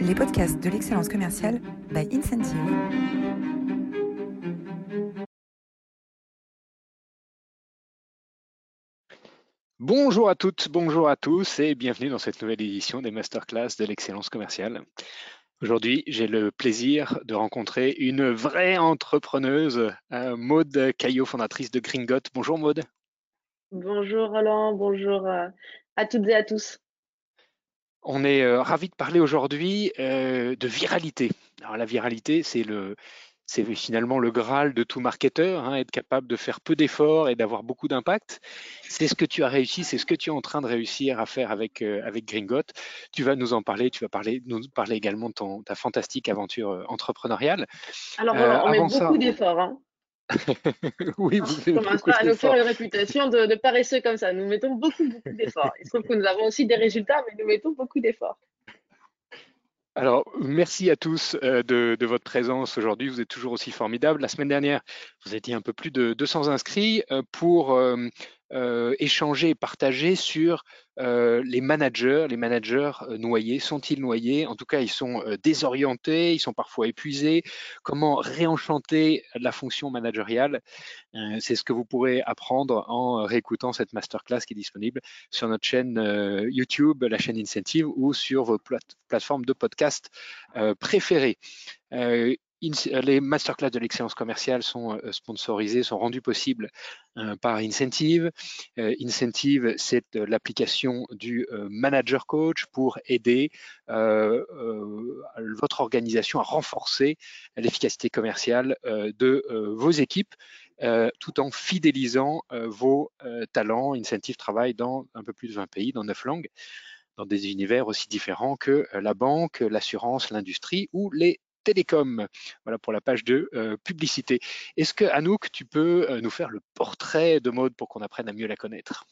les podcasts de l'excellence commerciale by Incentive. Bonjour à toutes, bonjour à tous et bienvenue dans cette nouvelle édition des masterclass de l'excellence commerciale. Aujourd'hui, j'ai le plaisir de rencontrer une vraie entrepreneuse, euh, Maude Caillot, fondatrice de Gringot. Bonjour Maude. Bonjour Roland, bonjour euh, à toutes et à tous. On est euh, ravi de parler aujourd'hui euh, de viralité. Alors la viralité, c'est le, c'est finalement le graal de tout marketeur, hein, être capable de faire peu d'efforts et d'avoir beaucoup d'impact. C'est ce que tu as réussi, c'est ce que tu es en train de réussir à faire avec euh, avec Gringot. Tu vas nous en parler, tu vas parler, nous parler également de ton, ta fantastique aventure entrepreneuriale. Alors on met beaucoup d'efforts. Hein. oui, vous faites commencera à nous faire une réputation de, paresseux comme ça. Nous mettons beaucoup, beaucoup d'efforts. Il se trouve que nous avons aussi des résultats, mais nous mettons beaucoup d'efforts. Alors, merci à tous euh, de, votre présence aujourd'hui. Vous êtes toujours aussi formidables. La semaine dernière, vous étiez un peu plus de 200 inscrits euh, pour euh, euh, échanger et partager sur euh, les managers. Les managers euh, noyés, sont-ils noyés? En tout cas, ils sont désorientés, ils sont parfois épuisés. Comment réenchanter la fonction managériale? C'est ce que vous pourrez apprendre en réécoutant cette masterclass qui est disponible sur notre chaîne YouTube, la chaîne Incentive ou sur vos plateformes de podcast préférées. Euh, les masterclass de l'excellence commerciale sont euh, sponsorisés, sont rendus possibles euh, par Incentive. Incentive, c'est l'application du manager coach pour aider votre organisation à renforcer l'efficacité commerciale de vos équipes. tout en fidélisant vos talents. Incentive travaille dans un peu plus de 20 pays, dans 9 langues, dans des univers aussi différents que la banque, l'assurance, l'industrie ou les Télécom. Voilà pour la page de euh, publicité. Est-ce que Anouk, tu peux euh, nous faire le portrait de Maude pour qu'on apprenne à mieux la connaître?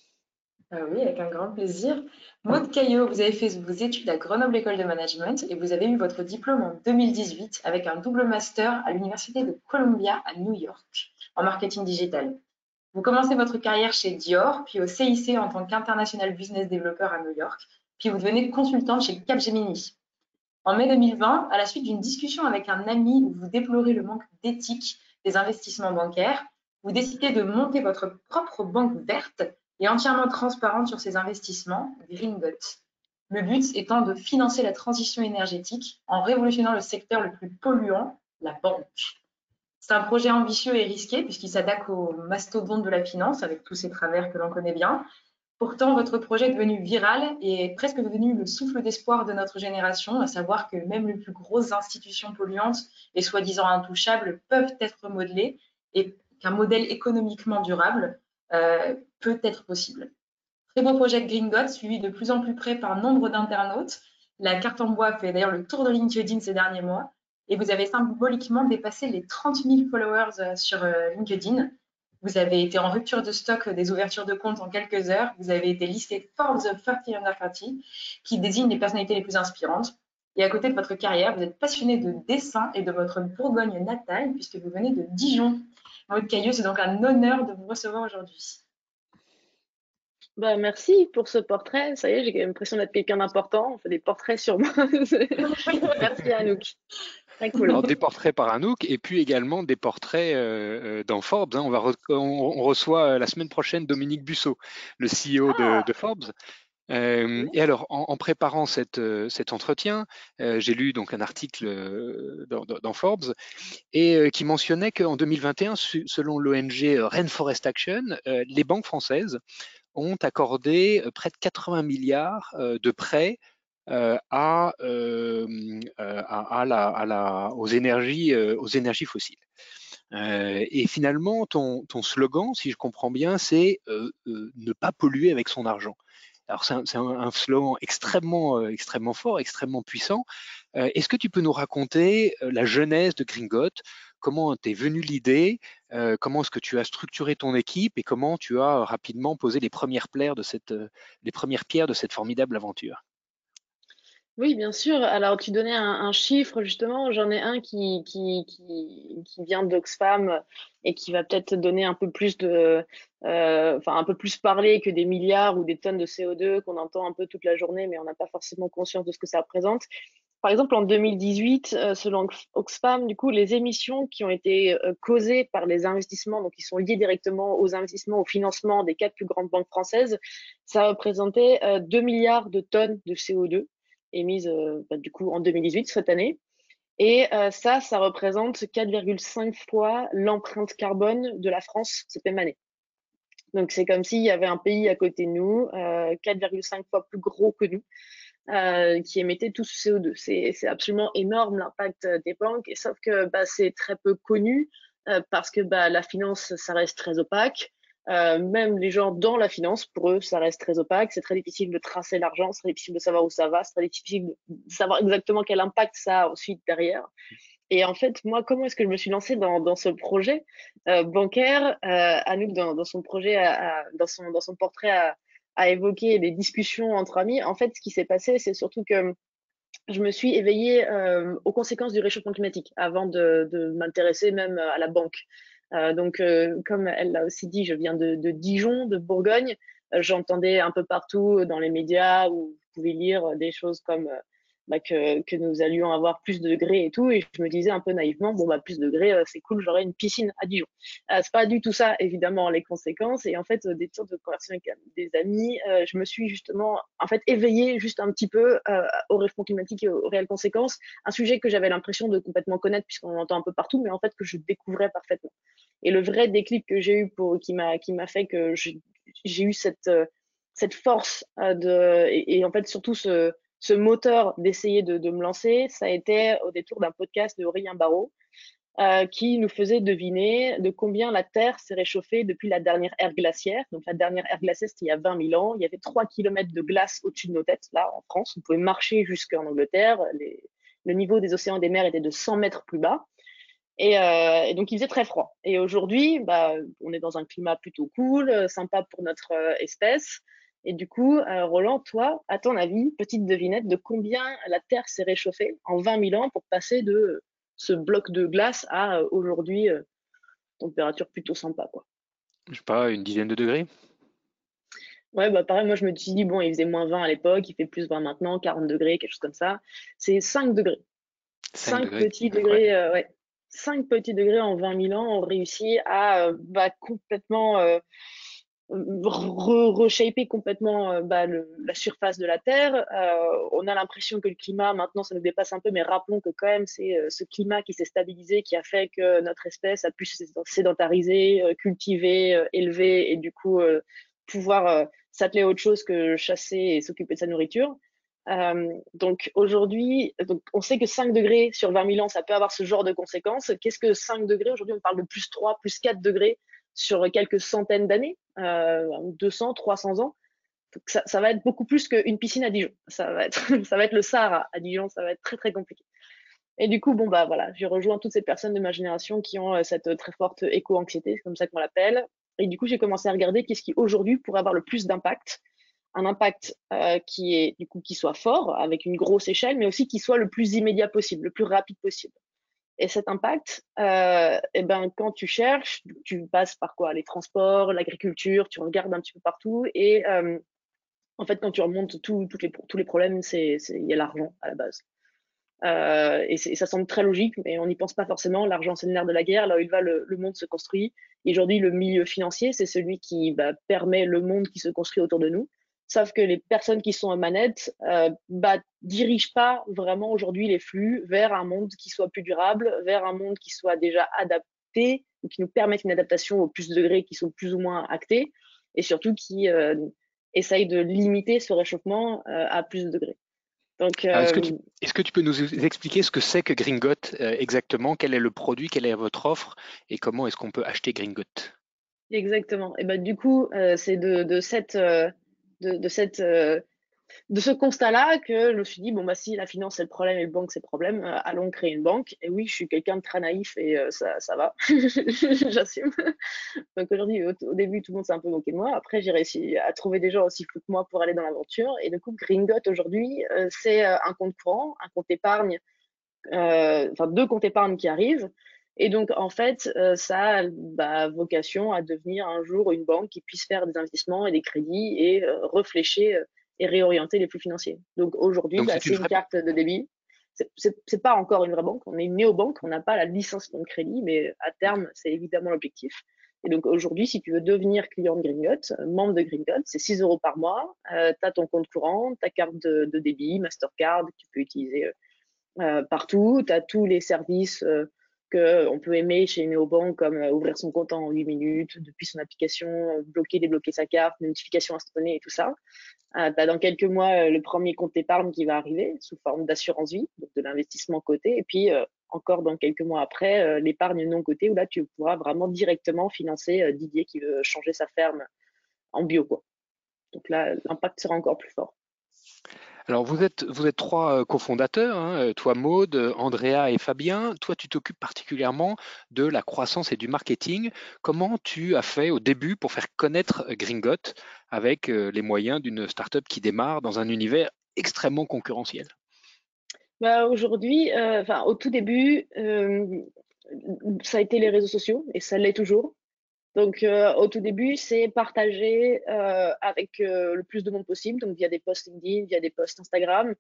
Ah oui, avec un grand plaisir. Maude Caillot, vous avez fait vos études à Grenoble École de Management et vous avez eu votre diplôme en 2018 avec un double master à l'Université de Columbia à New York en marketing digital. Vous commencez votre carrière chez Dior, puis au CIC en tant qu'international business developer à New York, puis vous devenez consultante chez Capgemini. En mai 2020, à la suite d'une discussion avec un ami où vous déplorez le manque d'éthique des investissements bancaires, vous décidez de monter votre propre banque verte et entièrement transparente sur ces investissements, Gringot. Le but étant de financer la transition énergétique en révolutionnant le secteur le plus polluant, la banque. C'est un projet ambitieux et risqué puisqu'il s'attaque au mastodonte de la finance avec tous ces travers que l'on connaît bien Pourtant, votre projet est devenu viral et presque devenu le souffle d'espoir de notre génération, à savoir que même les plus grosses institutions polluantes et soi-disant intouchables peuvent être modelées et qu'un modèle économiquement durable euh, peut être possible. Très beau projet Green suivi de plus en plus près par nombre d'internautes. La carte en bois fait d'ailleurs le tour de LinkedIn ces derniers mois et vous avez symboliquement dépassé les 30 000 followers euh, sur euh, LinkedIn vous avez été en rupture de stock des ouvertures de compte en quelques heures. Vous avez été listé Forbes 30 Under 30, qui désigne les personnalités les plus inspirantes. Et à côté de votre carrière, vous êtes passionné de dessin et de votre Bourgogne natale, puisque vous venez de Dijon. Maud Caillot, c'est donc un honneur de vous recevoir aujourd'hui. Bah, merci pour ce portrait. Ça y est, j'ai l'impression d'être quelqu'un d'important. On fait des portraits sur moi. merci Anouk des portraits par Anouk et puis également des portraits euh, euh, dans Forbes. Hein. On, va on, reçoit euh, la semaine prochaine Dominique Busseau, le CEO de, ah. Forbes. et alors, en, préparant cette, cet entretien, j'ai lu donc un article dans, Forbes et qui mentionnait qu'en 2021, selon l'ONG Rainforest Action, les banques françaises ont accordé près de 80 milliards de prêts euh, à, euh, euh, à, la, à la, aux, énergies, fossiles. et finalement, ton, slogan, si je comprends bien, c'est ne pas polluer avec son argent. Alors c'est un, slogan extrêmement, extrêmement fort, extrêmement puissant. Est-ce que tu peux nous raconter la genèse de Gringot? Comment t'es venu l'idée? Comment est-ce que tu as structuré ton équipe et comment tu as rapidement posé les premières pierres de cette formidable aventure? Oui, bien sûr. Alors, tu donnais un, chiffre, justement. J'en ai un qui, vient d'Oxfam et qui va peut-être donner un peu plus de, euh, enfin, un peu plus parler que des milliards ou des tonnes de CO2 qu'on entend un peu toute la journée, mais on n'a pas forcément conscience de ce que ça représente. par exemple, en 2018, euh, selon Oxfam, du coup, les émissions qui ont été euh, causées par les investissements, donc qui sont liées directement aux investissements, au financement des quatre plus grandes banques françaises, ça représentait 2 milliards de tonnes de CO2 émises bah, du coup en 2018 cette année. Et ça, ça représente 4,5 fois l'empreinte carbone de la France cette même année. Donc c'est comme s'il y avait un pays à côté de nous, 4,5 fois plus gros que nous. Euh, qui émettait tout ce CO2. C'est absolument énorme l'impact euh, des banques, sauf que bah, c'est très peu connu euh, parce que bah, la finance, ça reste très opaque. Euh, même les gens dans la finance, pour eux, ça reste très opaque. C'est très difficile de tracer l'argent, c'est très difficile de savoir où ça va, c'est très difficile de savoir exactement quel impact ça a ensuite derrière. Et en fait, moi, comment est-ce que je me suis lancée dans, ce projet? Euh, bancaire euh, Anouk, dans, son projet, dans, son, portrait à évoquer des discussions entre amis. En fait, ce qui s'est passé, c'est surtout que je me suis éveillée euh, aux conséquences du réchauffement climatique avant de m'intéresser même à la banque. Euh, donc, euh, comme elle l'a aussi dit, je viens de, de Dijon, de Bourgogne. Euh, j'entendais un peu partout dans les médias où vous pouvez lire des choses comme bah, que, nous allions avoir plus de degrés et tout. Et je me disais un peu naïvement, bon, bah, plus de degrés, euh, c'est cool, j'aurai une piscine à Dijon. Euh, c'est pas du tout ça, évidemment, les conséquences. Et en fait, euh, des tours de conversation avec des amis, euh, je me suis justement, en fait, éveillée juste un petit peu euh, au réchauffement climatique et aux, réelles conséquences. Un sujet que j'avais l'impression de complètement connaître puisqu'on l'entend un peu partout, mais en fait, que je découvrais parfaitement. Et le vrai déclic que j'ai eu pour, qui m'a, qui m'a fait que j'ai eu cette, cette force de, et, et en fait, surtout ce, ce moteur d'essayer de, me lancer, ça a été au détour d'un podcast de Aurélien Barraud, euh, qui nous faisait deviner de combien la Terre s'est réchauffée depuis la dernière ère glaciaire. Donc la dernière ère glaciaire, c'était il y a 20 000 ans. Il y avait 3 km de glace au-dessus de nos têtes, là, en France. On pouvait marcher jusqu'en Angleterre. Le niveau des océans et des mers était de 100 mètres plus bas. Et, euh, et, donc il faisait très froid. Et aujourd'hui, bah, on est dans un climat plutôt cool, sympa pour notre euh, espèce. Et du coup, euh, Roland, toi, à ton avis, petite devinette de combien la Terre s'est réchauffée en 20 000 ans pour passer de ce bloc de glace à euh, aujourd'hui euh, température plutôt sympa, quoi? Je sais pas, une dizaine de degrés? Ouais, bah pareil, moi je me suis dit, bon, il faisait moins 20 à l'époque, il fait plus 20 maintenant, 40 degrés, quelque chose comme ça. C'est 5 degrés. 5, 5 degrés. petits degrés, ouais. 5 petits degrés en 20 000 ans ont réussi à bah, complètement euh, reshaper complètement euh, bah, le, la surface de la Terre. Euh, on a l'impression que le climat, maintenant, ça nous dépasse un peu, mais rappelons que quand même, c'est euh, ce climat qui s'est stabilisé qui a fait que notre espèce a pu sédentariser, euh, cultiver, euh, élever et du coup pouvoir s'atteler à autre chose que chasser et s'occuper de sa nourriture. donc aujourd'hui, on sait que 5 degrés sur 20 000 ans, ça peut avoir ce genre de conséquences. Qu'est-ce que 5 degrés Aujourd'hui, on parle de plus 3, plus 4 degrés sur quelques centaines d'années, euh, 200, 300 ans. Ça, ça, va être beaucoup plus qu'une piscine à Dijon. Ça va être, ça va être le Sahara à Dijon. Ça va être très très compliqué. Et du coup, bon bah voilà, je rejoins toutes ces personnes de ma génération qui ont euh, cette très forte éco-anxiété, c'est comme ça qu'on l'appelle. Et du coup, j'ai commencé à regarder qu'est-ce qui aujourd'hui pourrait avoir le plus d'impact, un impact euh, qui est du coup qui soit fort avec une grosse échelle, mais aussi qui soit le plus immédiat possible, le plus rapide possible. Et cet impact, euh, eh ben, quand tu cherches, tu passes par quoi? Les transports, l'agriculture, tu regardes un petit peu partout. Et euh, en fait, quand tu remontes tous les problèmes, il y a l'argent à la base. Euh, et, ça semble très logique, mais on n'y pense pas forcément. L'argent, c'est le nerf de la guerre. Là où il va, le, le monde se construit. Et aujourd'hui, le milieu financier, c'est celui qui bah, permet le monde qui se construit autour de nous. Sauf que les personnes qui sont en manette euh, bah, dirigent pas vraiment aujourd'hui les flux vers un monde qui soit plus durable, vers un monde qui soit déjà adapté, ou qui nous permette une adaptation au plus de degrés qui sont plus ou moins actés, et surtout qui euh, essayent de limiter ce réchauffement euh, à plus de degrés. Donc, euh, est-ce, que tu, est-ce que tu peux nous expliquer ce que c'est que Gringot euh, exactement? Quel est le produit? Quelle est votre offre? Et comment est-ce qu'on peut acheter Gringot? Exactement. Et ben du coup, euh, c'est de, de cette de, cette, euh, de ce constat-là que je me suis dit, bon, bah, si la finance c'est le problème et le banque c'est le problème, euh, allons créer une banque. Et oui, je suis quelqu'un de très naïf et euh, ça, ça va, j'assume. Donc aujourd'hui, au, début, tout le monde s'est un peu moqué de moi. Après, j'ai réussi à trouver des gens aussi fous que moi pour aller dans l'aventure. Et du coup, Gringot aujourd'hui, c'est un compte courant, un compte épargne, enfin deux comptes épargne qui arrivent. Et donc, en fait, euh, ça a bah, vocation à devenir un jour une banque qui puisse faire des investissements et des crédits et euh, réfléchir et réorienter les flux financiers. Donc aujourd'hui, bah, c'est une, vraie... carte de débit. c'est pas encore une vraie banque, on est une néobanque, on n'a pas la licence de crédit, mais à terme, c'est évidemment l'objectif. Et donc aujourd'hui, si tu veux devenir client de Gringot, membre de Gringot, c'est 6 euros par mois. Euh, tu as ton compte courant, ta carte de, débit, Mastercard, que tu peux utiliser euh, euh, partout. Tu as tous les services qu'on peut aimer chez néobanque, comme ouvrir son compte en 8 minutes, depuis son application, bloquer, débloquer sa carte, notification instantanée et tout ça. as dans quelques mois le premier compte épargne qui va arriver sous forme d'assurance vie, donc de l'investissement côté. Et puis encore dans quelques mois après, euh, l'épargne non cotée, où là, tu pourras vraiment directement financer euh, Didier qui veut changer sa ferme en bio. Donc là, l'impact sera encore plus fort. Alors, vous êtes, trois euh, cofondateurs, hein, toi Maude, Andrea et Fabien. Toi, tu t'occupes particulièrement de la croissance et du marketing. Comment tu as fait au début pour faire connaître Gringot avec les moyens d'une startup qui démarre dans un univers extrêmement concurrentiel? Bah, Aujourd'hui, euh, au tout début, euh, ça a été les réseaux sociaux et ça l'est toujours. Donc, euh, au tout début, c'est partager avec le plus de monde possible, donc via des posts LinkedIn, via des posts Instagram,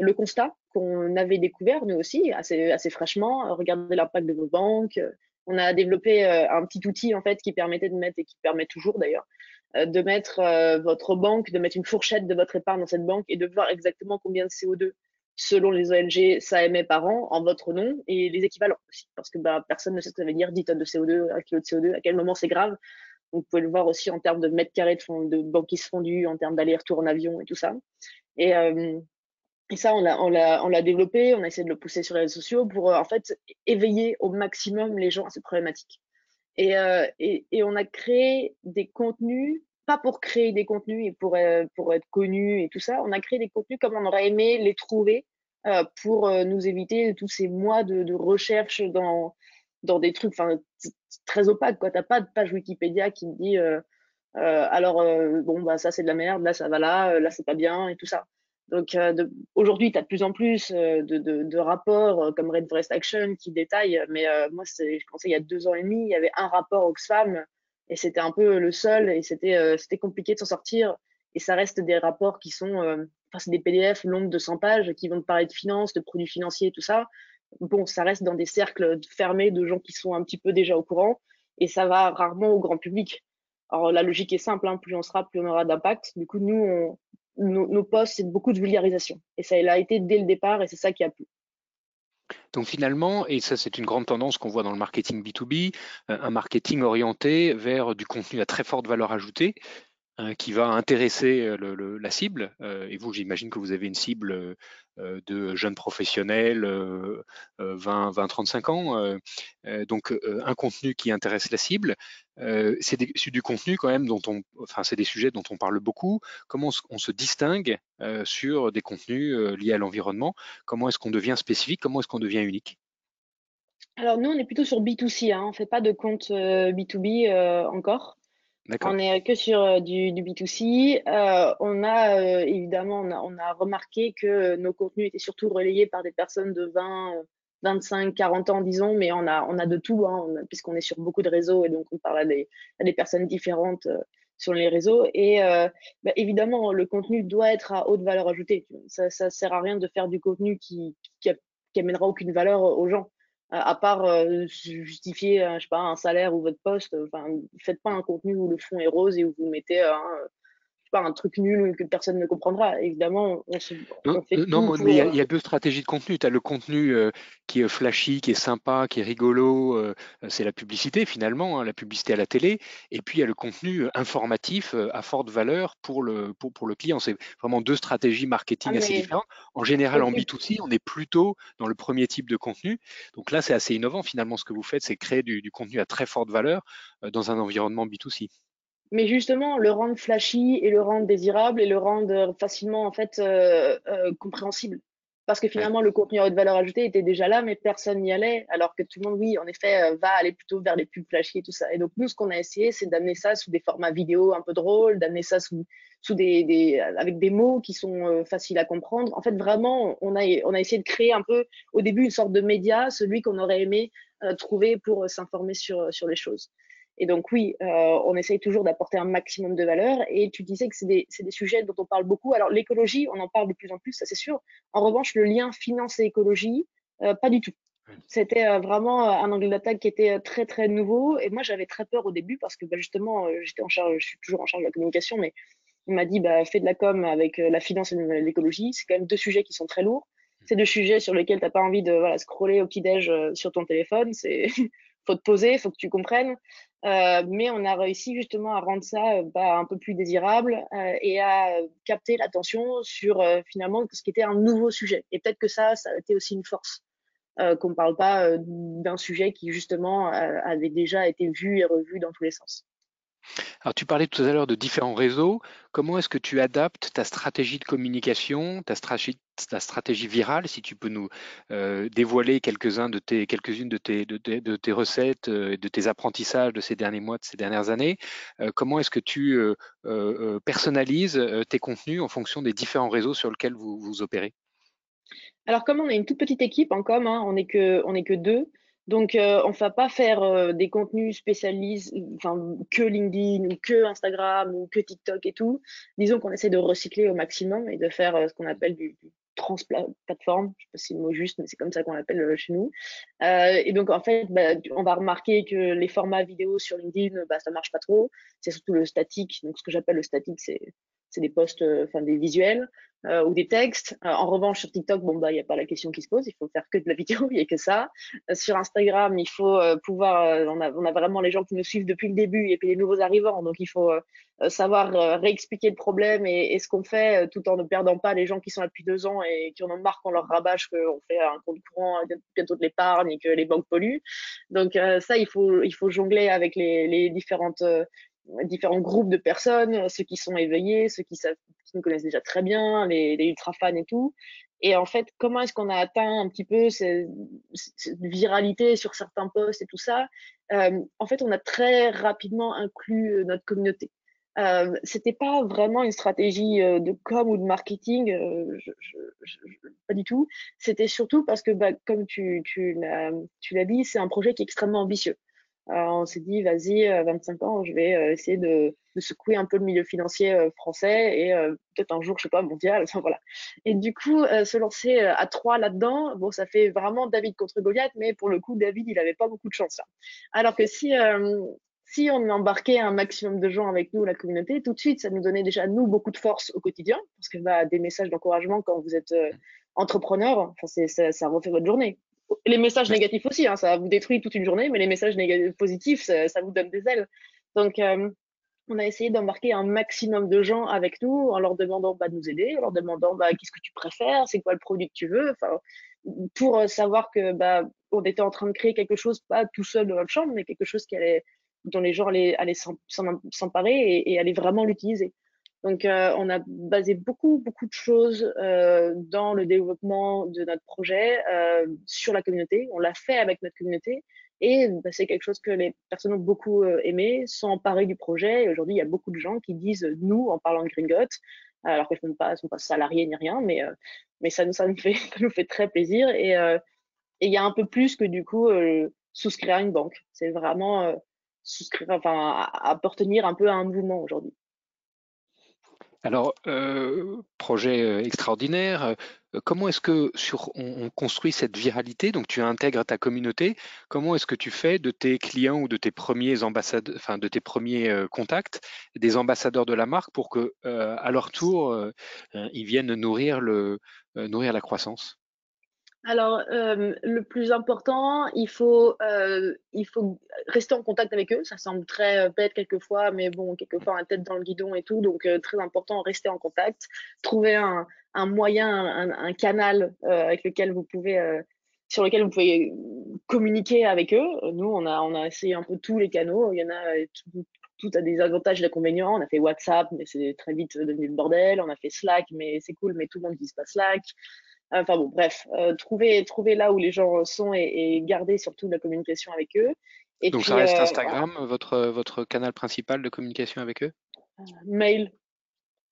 le constat qu'on avait découvert, nous aussi, assez, assez fraîchement, regarder l'impact de vos banques. On a développé un petit outil, en fait, qui permettait de mettre, et qui permet toujours d'ailleurs, de mettre votre banque, de mettre une fourchette de votre épargne dans cette banque et de voir exactement combien de CO2 selon les ONG, ça émet par an en votre nom et les équivalents aussi, parce que bah, personne ne sait ce que ça veut dire 10 tonnes de CO2, 1 kg de CO2, à quel moment c'est grave. Vous pouvez le voir aussi en termes de mètres carrés de, de banquise fondue, en termes d'aller-retour en avion et tout ça. Et, euh, ça, on l'a, développé, on a essayé de le pousser sur les réseaux sociaux pour euh, en fait éveiller au maximum les gens à cette problématique. Et, euh, on a créé des contenus pas pour créer des contenus et pour, euh, pour être connu et tout ça. On a créé des contenus comme on aurait aimé les trouver euh, pour euh, nous éviter tous ces mois de, de recherche dans, dans des trucs très opaques. Tu n'as pas de page Wikipédia qui me dit alors, bon, bah, ça c'est de la merde, là ça va là, là c'est pas bien et tout ça. Donc aujourd'hui, tu as de plus en plus de, de, de, rapports comme Red Action qui détaillent, mais moi, je pensais il y a deux ans et demi, il y avait un rapport Oxfam et c'était un peu le seul et c'était euh, c'était compliqué de s'en sortir et ça reste des rapports qui sont euh, enfin c'est des PDF longs de 100 pages qui vont te parler de finances, de produits financiers tout ça. Bon, ça reste dans des cercles fermés de gens qui sont un petit peu déjà au courant et ça va rarement au grand public. Alors la logique est simple, hein, plus on sera, plus on aura d'impact. Du coup, nous, on, nos, nos postes, c'est beaucoup de vulgarisation. Et ça a été dès le départ et c'est ça qui a plu. Donc finalement, et ça c'est une grande tendance qu'on voit dans le marketing B2B, euh, un marketing orienté vers du contenu à très forte valeur ajoutée, Hein, qui va intéresser euh, la cible. Euh, et vous, j'imagine que vous avez une cible euh, de jeunes professionnels, 20-35 ans. donc, un contenu qui intéresse la cible. c'est du contenu quand même dont on, enfin, c'est des sujets dont on parle beaucoup. Comment on se distingue sur des contenus liés à l'environnement? Comment est-ce qu'on devient spécifique? Comment est-ce qu'on devient unique? Alors nous, on est plutôt sur B2C, hein. on ne fait pas de compte B2B encore. On est que sur euh, du, du B2C. Euh, on a euh, évidemment, on a, remarqué que nos contenus étaient surtout relayés par des personnes de 20, 25, 40 ans, disons, mais on a, on a de tout, hein, puisqu'on est sur beaucoup de réseaux et donc on parle à des, personnes différentes sur les réseaux. Et bah, évidemment, le contenu doit être à haute valeur ajoutée. Ça, ça sert à rien de faire du contenu qui, qui amènera aucune valeur aux gens à part euh, justifier, euh, je sais pas, un salaire ou votre poste, enfin, faites pas un contenu où le fond est rose et où vous mettez un, un truc nul que personne ne comprendra. Évidemment, on, se, non, fait non mais il y, a deux stratégies de contenu. Tu as le contenu euh, qui est flashy, qui est sympa, qui est rigolo, euh, c'est la publicité finalement, hein, la publicité à la télé. Et puis il y a le contenu euh, informatif à forte valeur pour le, pour, pour le client. C'est vraiment deux stratégies marketing ah, assez différentes. En général, en B2C, on est plutôt dans le premier type de contenu. Donc là, c'est assez innovant finalement. Ce que vous faites, c'est créer du, du, contenu à très forte valeur dans un environnement B2C mais justement le rendre flashy et le rendre désirable et le rendre facilement en fait euh, euh, compréhensible. Parce que finalement, le contenu à haute valeur ajoutée était déjà là, mais personne n'y allait, alors que tout le monde, oui, en effet, euh, va aller plutôt vers les pubs flashy et tout ça. Et donc, nous, ce qu'on a essayé, c'est d'amener ça sous des formats vidéo un peu drôles, d'amener ça sous, sous des, des, avec des mots qui sont faciles à comprendre. En fait, vraiment, on a, on a essayé de créer un peu, au début, une sorte de média, celui qu'on aurait aimé trouver pour s'informer sur, sur les choses. Et donc oui, on essaye toujours d'apporter un maximum de valeur. Et tu disais que c'est des, des, sujets dont on parle beaucoup. Alors l'écologie, on en parle de plus en plus, ça c'est sûr. En revanche, le lien finance et écologie, pas du tout. C'était vraiment un angle d'attaque qui était très très nouveau et moi j'avais très peur au début parce que bah, justement j'étais en charge, je suis toujours en charge de la communication, mais on m'a dit bah fais de la com avec la finance et l'écologie, c'est quand même deux sujets qui sont très lourds. Mmh. C'est deux sujets sur lesquels t'as pas envie de voilà scroller au petit déj sur ton téléphone, c'est faut te poser, faut que tu comprennes. Euh, mais on a réussi justement à rendre ça bah, un peu plus désirable euh, et à capter l'attention sur finalement ce qui était un nouveau sujet. Et peut-être que ça, ça a été aussi une force. Euh, qu'on ne parle pas euh, d'un sujet qui justement euh, avait déjà été vu et revu dans tous les sens. Alors, tu parlais tout à l'heure de différents réseaux. Comment est-ce que tu adaptes ta stratégie de communication, ta stratégie, virale, si tu peux nous dévoiler quelques-uns de tes, quelques-unes de tes, recettes, et de tes apprentissages de ces derniers mois, de ces dernières années? comment est-ce que tu personnalises tes contenus en fonction des différents réseaux sur lesquels vous, opérez? Alors, comme on est une toute petite équipe en com, hein, on n'est que, on que deux. Donc, euh, on ne va pas faire euh, des contenus spécialisés, enfin, que LinkedIn ou que Instagram ou que TikTok et tout. Disons qu'on essaie de recycler au maximum et de faire euh, ce qu'on appelle du, du. Je ne sais pas si c'est le mot juste, mais c'est comme ça qu'on l'appelle chez nous. et donc, en fait, bah, on va remarquer que les formats vidéo sur LinkedIn, bah, ça marche pas trop. C'est surtout le statique. Donc, ce que j'appelle le statique, c'est c'est des posts, enfin des visuels. Euh, ou des textes. Euh, en revanche, sur TikTok, bon bah il n'y a pas la question qui se pose, il faut faire que de la vidéo, il n'y a que ça. Euh, sur Instagram, il faut pouvoir, on a, on, a, vraiment les gens qui nous suivent depuis le début et puis les nouveaux arrivants, donc il faut savoir réexpliquer le problème et, ce qu'on fait, tout en ne perdant pas les gens qui sont là depuis deux ans et qui en ont marre qu'on leur rabâche qu'on fait un compte courant bientôt de l'épargne et que les banques polluent. Donc ça, il faut, il faut jongler avec les différentes différents groupes de personnes, ceux qui sont éveillés, ceux qui savent nous connaissent déjà très bien, les, ultra fans et tout. Et en fait, comment est-ce qu'on a atteint un petit peu cette, viralité sur certains posts et tout ça euh, En fait, on a très rapidement inclus euh, notre communauté. Euh, c'était pas vraiment une stratégie euh, de com ou de marketing, je, je, pas du tout. C'était surtout parce que, bah, comme tu, tu l'as dit, c'est un projet qui est extrêmement ambitieux. Euh, on s'est dit, vas-y, 25 euh, ans, je vais euh, essayer de, secouer un peu le milieu financier français et peut-être un jour, je sais pas, mondial. Enfin, voilà. Et du coup, se lancer à trois là-dedans, bon, ça fait vraiment David contre Goliath, mais pour le coup, David, il avait pas beaucoup de chance. Là. Alors que si si on embarquait un maximum de gens avec nous, la communauté, tout de suite, ça nous donnait déjà, nous, beaucoup de force au quotidien, parce que bah, des messages d'encouragement quand vous êtes entrepreneur, enfin, ça, ça refait votre journée les messages négatifs aussi, hein, ça vous détruit toute une journée, mais les messages positifs, ça, vous donne des ailes. Donc, euh, on a essayé d'embarquer un maximum de gens avec nous en leur demandant bah, de nous aider, en leur demandant bah, qu'est-ce que tu préfères, c'est quoi le produit que tu veux, pour euh, savoir que bah, on était en train de créer quelque chose, pas tout seul dans notre chambre, mais quelque chose qui allait, dont les gens allaient, s'emparer et, et allaient vraiment l'utiliser. Donc, euh, on a basé beaucoup, beaucoup de choses euh, dans le développement de notre projet euh, sur la communauté. On l'a fait avec notre communauté et bah, c'est quelque chose que les personnes ont beaucoup aimé, sont emparées du projet. Et aujourd'hui, il y a beaucoup de gens qui disent nous en parlant de Gringot, alors qu'elles ne sont pas, sont pas salariés ni rien, mais, mais ça, nous, ça, nous fait, ça nous fait très plaisir. Et il y a un peu plus que du coup souscrire à une banque. C'est vraiment souscrire, enfin, appartenir un peu à un mouvement aujourd'hui. Alors, euh, projet euh, extraordinaire. Euh, comment est-ce que sur, on, construit cette viralité? Donc, tu intègres ta communauté. Comment est-ce que tu fais de tes clients ou de tes premiers ambassadeurs, de tes premiers contacts, des ambassadeurs de la marque pour que, à leur tour, ils viennent nourrir la croissance? Alors, euh, le plus important, il faut, euh, il faut rester en contact avec eux. Ça semble très euh, bête quelquefois, mais bon, quelquefois, la tête dans le guidon et tout. Donc, très important, rester en contact. Trouver un, un moyen, un, un canal avec lequel vous pouvez, sur lequel vous pouvez communiquer avec eux. Nous, on a, on a essayé un peu tous les canaux. Il y en a tout, tout a des avantages et des inconvénients. On a fait WhatsApp, mais c'est très vite devenu le bordel. On a fait Slack, mais c'est cool, mais tout le monde n'utilise pas Slack. Enfin bon, bref, euh, trouver, trouver là où les gens sont et, garder surtout la communication avec eux. Et Donc ça reste euh, Instagram, votre, votre canal principal de communication avec eux? Mail.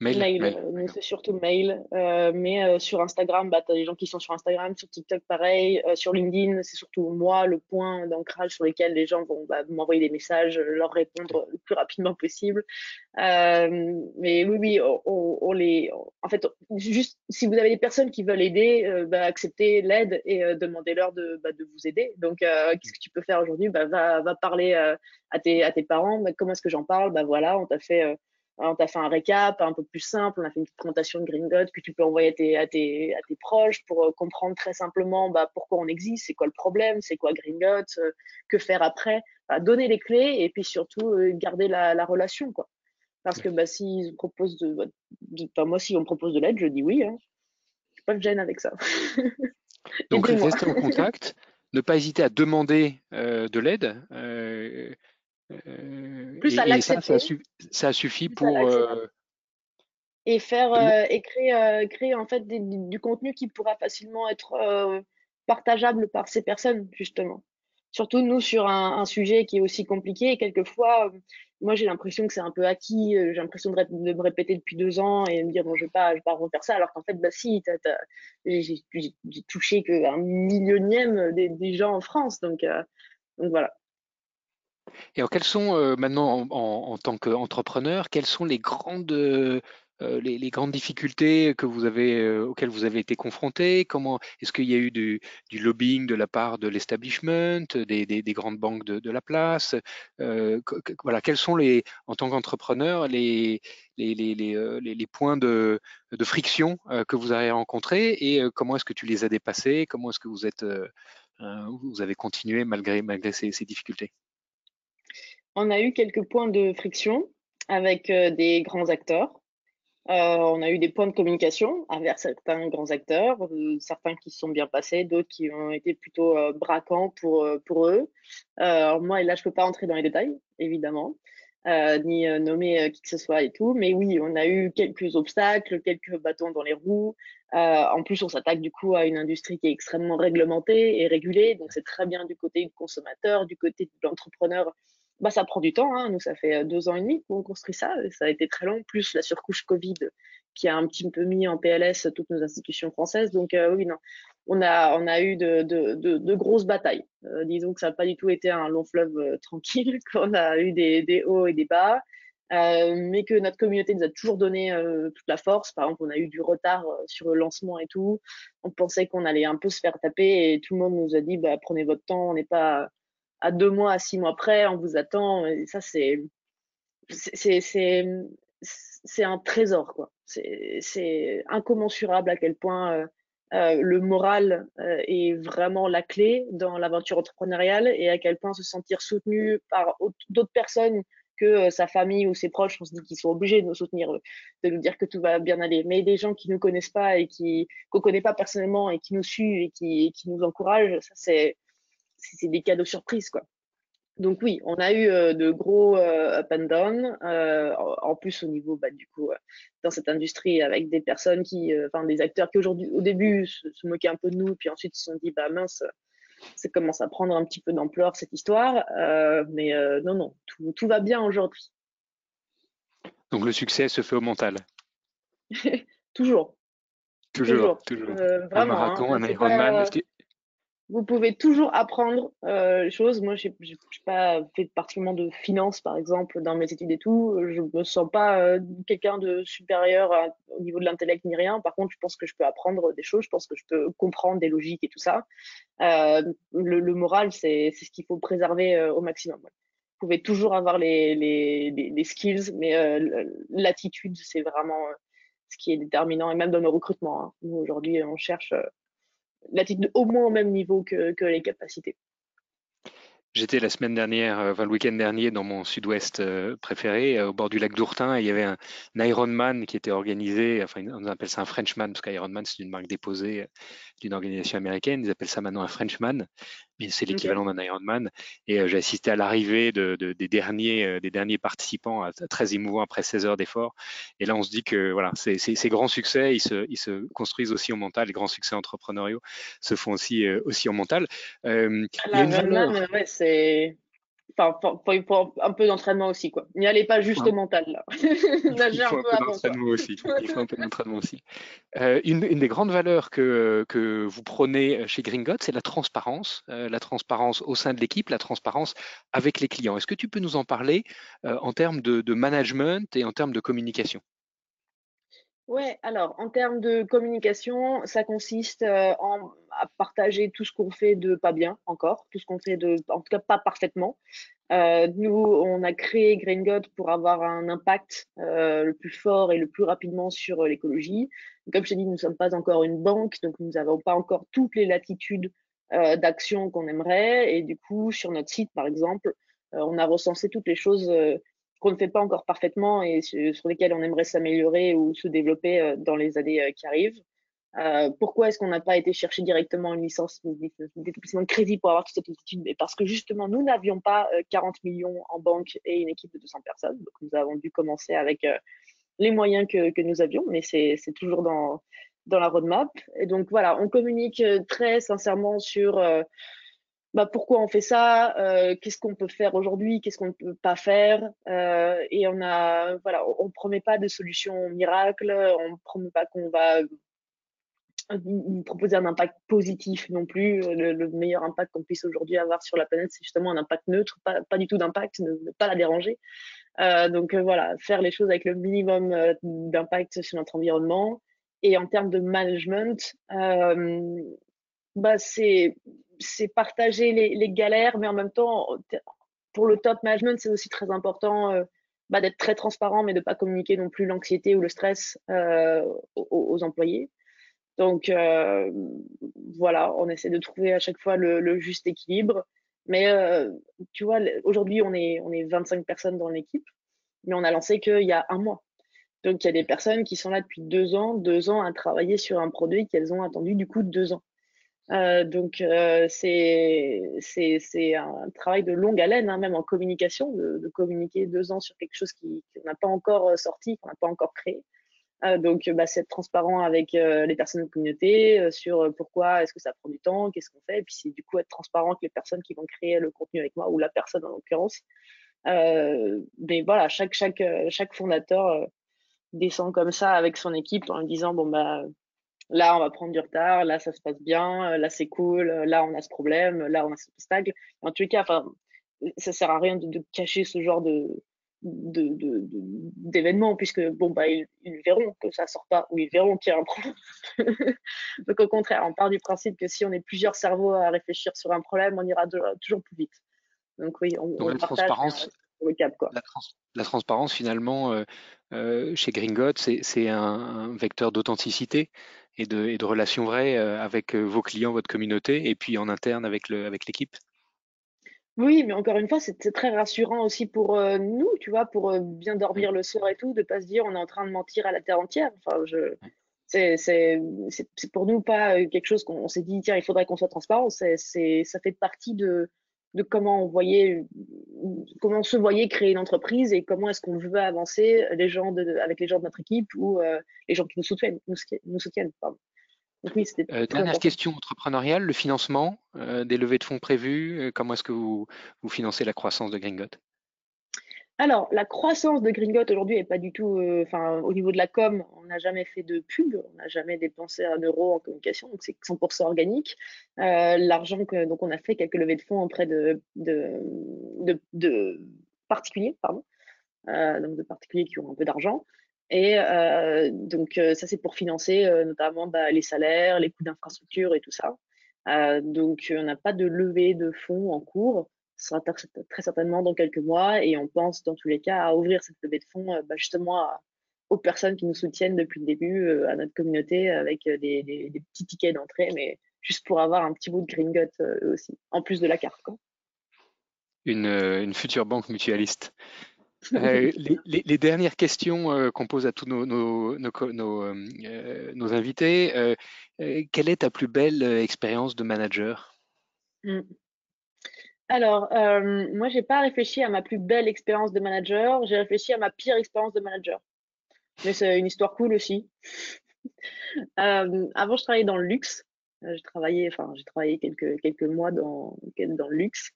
Mail, euh, c'est surtout mail. Euh, mais euh, sur Instagram, bah, tu as des gens qui sont sur Instagram, sur TikTok, pareil. sur LinkedIn, c'est surtout moi, le point d'ancrage sur lequel les gens vont bah, m'envoyer des messages, leur répondre le plus rapidement possible. mais oui, oui, on, les. En fait, juste si vous avez des personnes qui veulent aider, bah, acceptez l'aide et demandez-leur de, bah, de vous aider. Donc, qu'est-ce que tu peux faire aujourd'hui? Bah, va, va parler à, tes, à tes parents. Bah, comment est-ce que j'en parle? Bah, Voilà, on t'a fait on t'a fait un récap un peu plus simple, on a fait une présentation de Green Dot que tu peux envoyer à tes, proches pour euh, comprendre très simplement bah, pourquoi on existe, c'est quoi le problème, c'est quoi Green Dot, euh, que faire après. Bah, donner les clés et puis surtout euh, garder la, relation. Quoi. Parce que bah, s'ils proposent de, bah, moi, si on me propose de l'aide, je dis oui. Hein. Je pas de gêne avec ça. Donc, rester en contact, ne pas hésiter à demander de l'aide. Euh, plus à l'accepter. Ça, suffit pour. Euh, et faire euh, et créer, en fait du contenu qui pourra facilement être partageable par ces personnes justement. Surtout nous sur un, sujet qui est aussi compliqué et quelquefois moi j'ai l'impression que c'est un peu acquis, j'ai l'impression de, me répéter depuis deux ans et de me dire bon je vais pas je vais pas refaire ça alors qu'en fait bah si j'ai touché qu'un millionième des, des, gens en France donc donc voilà. Et alors, quelles sont euh, maintenant, en, tant qu'entrepreneur, quelles sont les grandes, euh, grandes difficultés euh, auxquelles vous avez été confronté est-ce qu'il y a eu du, lobbying de la part de l'establishment, des, grandes banques de, la place? Voilà, quels sont les, en tant qu'entrepreneur, les, points de, friction que vous avez rencontrés? Et comment est-ce que tu les as dépassés? Comment est-ce que vous êtes, vous avez continué malgré ces difficultés? On a eu quelques points de friction avec euh, des grands acteurs. Euh, on a eu des points de communication avec certains grands acteurs, euh, certains qui se sont bien passés, d'autres qui ont été plutôt braquants pour, pour eux. moi, là, je peux pas entrer dans les détails, évidemment, ni nommer qui que ce soit et tout, mais oui, on a eu quelques obstacles, quelques bâtons dans les roues. en plus, on s'attaque du coup à une industrie qui est extrêmement réglementée et régulée, donc c'est très bien du côté du consommateur, du côté de l'entrepreneur bah, ça prend du temps. Hein. Nous, ça fait euh, deux ans et demi qu'on construit ça. Ça a été très long, plus la surcouche Covid qui a un petit peu mis en PLS toutes nos institutions françaises. Donc euh, oui, non, on a, on a eu de, de, de, grosses batailles. Euh, disons que ça n'a pas du tout été un long fleuve tranquille, qu'on a eu des, des, hauts et des bas. mais que notre communauté nous a toujours donné toute la force. Par exemple, on a eu du retard sur le lancement et tout. On pensait qu'on allait un peu se faire taper et tout le monde nous a dit bah, prenez votre temps, on n'est pas à deux mois, à six mois près, on vous attend. Et ça, c'est c'est un trésor, quoi. C'est incommensurable à quel point euh, euh, le moral euh, est vraiment la clé dans l'aventure entrepreneuriale et à quel point se sentir soutenu par d'autres personnes que sa famille ou ses proches, on se dit qu'ils sont obligés de nous soutenir, de nous dire que tout va bien aller. Mais des gens qui nous connaissent pas et qui qu'on connaît pas personnellement et qui nous suivent et qui, qui nous encouragent, ça c'est c'est des cadeaux surprises, quoi. Donc oui, on a eu euh, de gros euh, up and down, euh, en plus au niveau, bah, du coup, dans cette industrie, avec des personnes qui, enfin des acteurs qui aujourd'hui, au début, se, moquaient un peu de nous, puis ensuite se sont dit, bah mince, ça commence à prendre un petit peu d'ampleur cette histoire, mais non, non, tout, va bien aujourd'hui. Donc le succès se fait au mental. toujours. Toujours, toujours. un hein, marathon, un Ironman vous pouvez toujours apprendre euh, choses. Moi, je n'ai pas fait particulièrement de finance, par exemple, dans mes études et tout. Je me sens pas euh, quelqu'un de supérieur au niveau de l'intellect ni rien. Par contre, je pense que je peux apprendre des choses. Je pense que je peux comprendre des logiques et tout ça. Euh, le, moral, c'est ce qu'il faut préserver euh, au maximum. Vous pouvez toujours avoir les, les, les, skills, mais euh, l'attitude, c'est vraiment ce qui est déterminant. Et même dans nos recrutements. Hein. Nous, aujourd'hui, on cherche l'attitude au moins au même niveau que, les capacités. J'étais la semaine dernière, euh, enfin le week-end dernier, dans mon sud-ouest euh, préféré, euh, au bord du lac d'Ourtin, et il y avait un, Ironman qui était organisé, enfin on appelle ça un Frenchman, parce qu'Ironman c'est une marque déposée d'une organisation américaine, ils appellent ça maintenant un Frenchman, c'est l'équivalent d'un Ironman. Et j'ai assisté à l'arrivée de, des, derniers, des derniers participants, très émouvant après 16 heures d'effort. Et là on se dit que voilà, ces, ces, grands succès, ils se, ils se, construisent aussi en mental, les grands succès entrepreneuriaux se font aussi, aussi en mental. Euh, il y a une valeur Enfin, il faut un peu d'entraînement aussi, quoi. N'y allez pas juste au mental, là. il faut un, peu d'entraînement aussi. Il faut un peu d'entraînement aussi. Euh, une, des grandes valeurs que, que vous prenez chez Gringot, c'est la transparence. Euh, la transparence au sein de l'équipe, la transparence avec les clients. Est-ce que tu peux nous en parler euh, en termes de, de management et en termes de communication? Ouais, alors en termes de communication, ça consiste en, à partager tout ce qu'on fait de pas bien encore, tout ce qu'on fait de, en tout cas pas parfaitement. Euh, nous, on a créé Green pour avoir un impact euh, le plus fort et le plus rapidement sur l'écologie. Comme je t'ai dit, nous ne sommes pas encore une banque, donc nous n'avons pas encore toutes les latitudes euh, d'action qu'on aimerait. Et du coup, sur notre site, par exemple, on a recensé toutes les choses qu'on ne fait pas encore parfaitement et sur lesquelles on aimerait s'améliorer ou se développer euh, dans les années euh, qui arrivent. Euh, pourquoi est-ce qu'on n'a pas été chercher directement une licence d'établissement de crédit pour avoir toute cette étude Parce que justement, nous n'avions pas 40 millions en banque et une équipe de 200 personnes. Donc, nous avons dû commencer avec les moyens que, nous avions, mais c'est toujours dans la roadmap. Et donc, voilà, on communique très sincèrement sur bah, pourquoi on fait ça, euh, qu'est-ce qu'on peut faire aujourd'hui, qu'est-ce qu'on ne peut pas faire. Euh, et on a, voilà, on, ne promet pas de solution miracle, on ne promet pas qu'on va euh, proposer un impact positif non plus. Le, meilleur impact qu'on puisse aujourd'hui avoir sur la planète, c'est justement un impact neutre, pas, pas du tout d'impact, ne, pas la déranger. Euh, donc euh, voilà, faire les choses avec le minimum d'impact sur notre environnement. Et en termes de management, bah c'est c'est partager les, galères, mais en même temps, pour le top management, c'est aussi très important euh, bah, d'être très transparent, mais de ne pas communiquer non plus l'anxiété ou le stress euh, aux, employés. Donc euh, voilà, on essaie de trouver à chaque fois le, juste équilibre. Mais tu vois, aujourd'hui, on est, on est 25 personnes dans l'équipe, mais on a lancé qu'il y a un mois. Donc il y a des personnes qui sont là depuis deux ans, deux ans à travailler sur un produit qu'elles ont attendu du coup deux ans. Euh, donc euh, c'est un travail de longue haleine, hein, même en communication, de, communiquer deux ans sur quelque chose qu'on n'a pas encore euh, sorti, qu'on n'a pas encore créé. Euh, donc bah, c'est être transparent avec les personnes de communauté sur pourquoi est-ce que ça prend du temps, qu'est-ce qu'on fait, et puis c'est du coup être transparent avec les personnes qui vont créer le contenu avec moi ou la personne en l'occurrence. mais voilà, chaque chaque chaque fondateur descend comme ça avec son équipe en lui disant bon bah là on va prendre du retard, là ça se passe bien, euh, là c'est cool, euh, là on a ce problème, là on a ce obstacle. En tous les cas, enfin, ça sert à rien de, cacher ce genre de d'événements puisque bon bah ils, verront que ça sort pas ou ils verront qu'il y a un problème. Donc au contraire, on part du principe que si on est plusieurs cerveaux à réfléchir sur un problème, on ira toujours plus vite. Donc oui, on, la transparence, le cap, quoi. La, transparence finalement euh, chez Gringot, c'est un, vecteur d'authenticité et de, et de relations vraies euh, avec euh, vos clients, votre communauté, et puis en interne avec l'équipe. Oui, mais encore une fois, c'est très rassurant aussi pour euh, nous, tu vois, pour bien dormir le soir et tout, de pas se dire on est en train de mentir à la terre entière. Enfin, je, c'est pour nous pas quelque chose qu'on s'est dit tiens il faudrait qu'on soit transparent. C'est ça fait partie de de comment on voyait, comment on se voyait créer une entreprise et comment est-ce qu'on veut avancer les gens de, avec les gens de notre équipe ou euh, les gens qui nous soutiennent. Nous, soutiennent pardon. oui, euh, dernière question entrepreneuriale, le financement euh, des levées de fonds prévues, comment est-ce que vous, vous financez la croissance de Gringot alors, la croissance de Gringot aujourd'hui n'est pas du tout, euh, enfin, au niveau de la com, on n'a jamais fait de pub, on n'a jamais dépensé un euro en communication, donc c'est 100% organique. Euh, l'argent que, donc on a fait quelques levées de fonds auprès de, particuliers, pardon, euh, donc de particuliers qui ont un peu d'argent. Et donc, ça, c'est pour financer notamment bah, les salaires, les coûts d'infrastructure et tout ça. donc, on n'a pas de levée de fonds en cours sera très certainement dans quelques mois et on pense dans tous les cas à ouvrir cette levée de fonds euh, bah, justement aux personnes qui nous soutiennent depuis le début, euh, à notre communauté avec euh, des, des, petits tickets d'entrée, mais juste pour avoir un petit bout de gringot aussi, en plus de la carte. Une, une, future banque mutualiste. les, les, dernières questions qu'on pose à tous nos, nos, nos, nos invités. quelle est ta plus belle expérience de manager? Mmh. Alors, euh, moi, j'ai pas réfléchi à ma plus belle expérience de manager, j'ai réfléchi à ma pire expérience de manager. Mais c'est une histoire cool aussi. Euh, avant, je travaillais dans le luxe. Euh, j'ai travaillé, enfin, j'ai travaillé quelques, quelques mois dans, dans le luxe.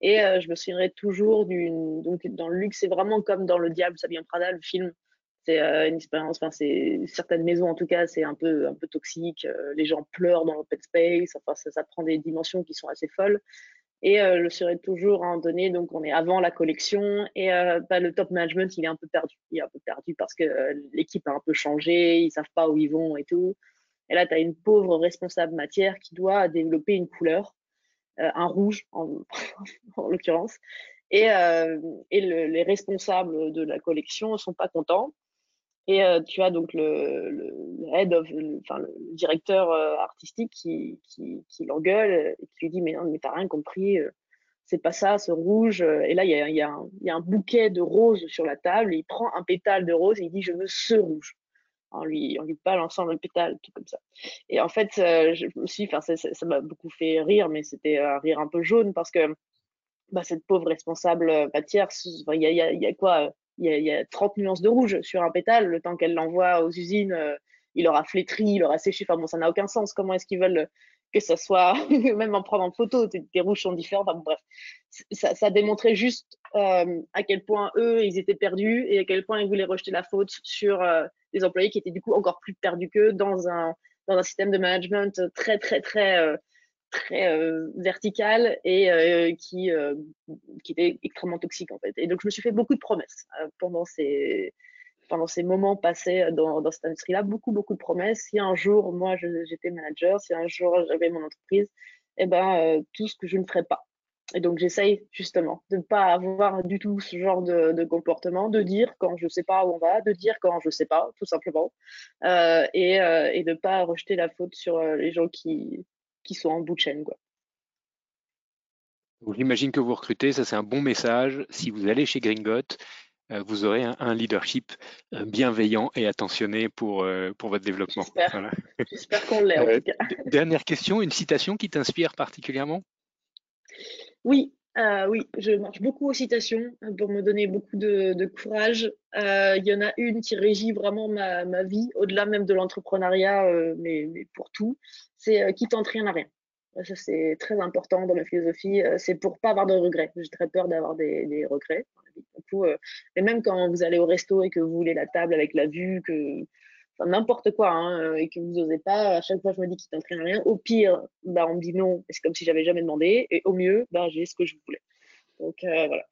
Et je me souviendrai toujours d'une. Donc, dans le luxe, c'est vraiment comme dans Le Diable s'habille en Prada, le film. C'est une expérience, enfin, c'est certaines maisons en tout cas, c'est un peu, un peu toxique. les gens pleurent dans l'open space. Enfin, ça, prend des dimensions qui sont assez folles. Et je serai toujours à un donné, donc on est avant la collection et bah, le top management, il est un peu perdu. Il est un peu perdu parce que l'équipe a un peu changé, ils savent pas où ils vont et tout. Et là, tu as une pauvre responsable matière qui doit développer une couleur, euh, un rouge en, en l'occurrence. Et, euh, et le, les responsables de la collection ne sont pas contents. Et euh, tu as donc le, le head of, enfin le directeur euh, artistique qui, qui, qui l'engueule et qui lui dit mais non mais t'as rien compris, euh, c'est pas ça, ce rouge. Et là il y a, y, a y a un bouquet de roses sur la table, il prend un pétale de rose et il dit je veux ce rouge en lui, on lui l'ensemble de pétale, tout comme ça. Et en fait, euh, je me suis, enfin, ça m'a beaucoup fait rire, mais c'était un rire un peu jaune parce que bah, cette pauvre responsable matière, il y a, y, a, y a, quoi Il y a, y a 30 nuances de rouge sur un pétale. Le temps qu'elle l'envoie aux usines, euh, il aura flétri, il aura séché. Enfin bon, ça n'a aucun sens. Comment est-ce qu'ils veulent que ça soit, même en prenant photo, tes, rouges sont différents. Enfin, bref, ça, ça démontrait juste euh, à quel point eux, ils étaient perdus et à quel point ils voulaient rejeter la faute sur euh, des employés qui étaient du coup encore plus perdus qu'eux dans un, dans un système de management très, très, très, euh, très euh, vertical et euh, qui, euh, qui était extrêmement toxique en fait. Et donc, je me suis fait beaucoup de promesses pendant ces pendant ces moments passés dans, dans cette industrie-là, beaucoup, beaucoup de promesses. Si un jour, moi, j'étais manager, si un jour j'avais mon entreprise, eh ben, tout ce que je ne ferais pas. Et donc, j'essaye justement de ne pas avoir du tout ce genre de, comportement, de dire quand je ne sais pas où on va, de dire quand je ne sais pas, tout simplement, et, et de ne pas rejeter la faute sur les gens qui, qui sont en bout de chaîne. Quoi. J'imagine que vous recrutez, ça c'est un bon message. Si vous allez chez Gringot, euh, vous aurez un, leadership euh, bienveillant et attentionné pour, euh, pour votre développement. J'espère qu'on l'est en tout cas. Dernière question, une citation qui t'inspire particulièrement? Oui, euh, oui, je marche beaucoup aux citations pour me donner beaucoup de, courage. Euh, il y en a une qui régit vraiment ma, vie, au-delà même de l'entrepreneuriat, euh, mais, pour tout. C'est qui tente rien à rien. Ça, c'est très important dans ma philosophie. c'est pour pas avoir de regrets. J'ai très peur d'avoir des, regrets. Et même quand vous allez au resto et que vous voulez la table avec la vue, que enfin, n'importe quoi, hein, et que vous n'osez pas, à chaque fois je me dis qu'il t'entraîne rien. Au pire, bah, on me dit non, c'est comme si j'avais jamais demandé, et au mieux, bah, j'ai ce que je voulais. Donc euh, voilà.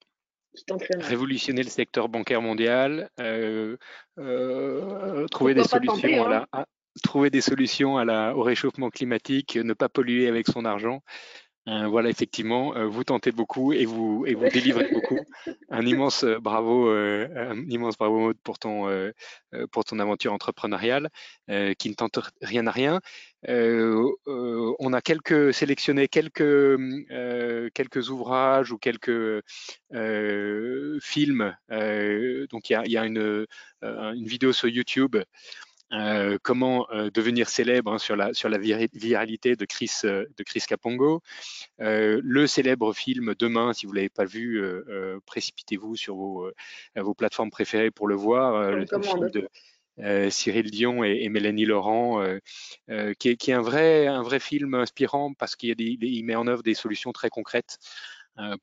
Révolutionner le secteur bancaire mondial, euh, euh, trouver des solutions hein. à la, trouver des solutions à la, au réchauffement climatique, ne pas polluer avec son argent. Euh, voilà, effectivement, euh, vous tentez beaucoup et vous et vous délivrez beaucoup. Un immense euh, bravo, un immense bravo pour ton pour ton aventure entrepreneuriale qui ne tente rien à rien. on a quelques sélectionné quelques quelques ouvrages ou quelques films. donc il y a, y a une une vidéo sur YouTube euh, comment euh, devenir célèbre hein, sur, la, sur la viralité de Chris, euh, de Chris Capongo. Euh, le célèbre film Demain, si vous ne l'avez pas vu, précipitez-vous sur vos, vos plateformes préférées pour le voir. le film de Cyril Dion et, et, Mélanie Laurent, qui est, qui, est, un, vrai, un vrai film inspirant parce qu'il met en œuvre des solutions très concrètes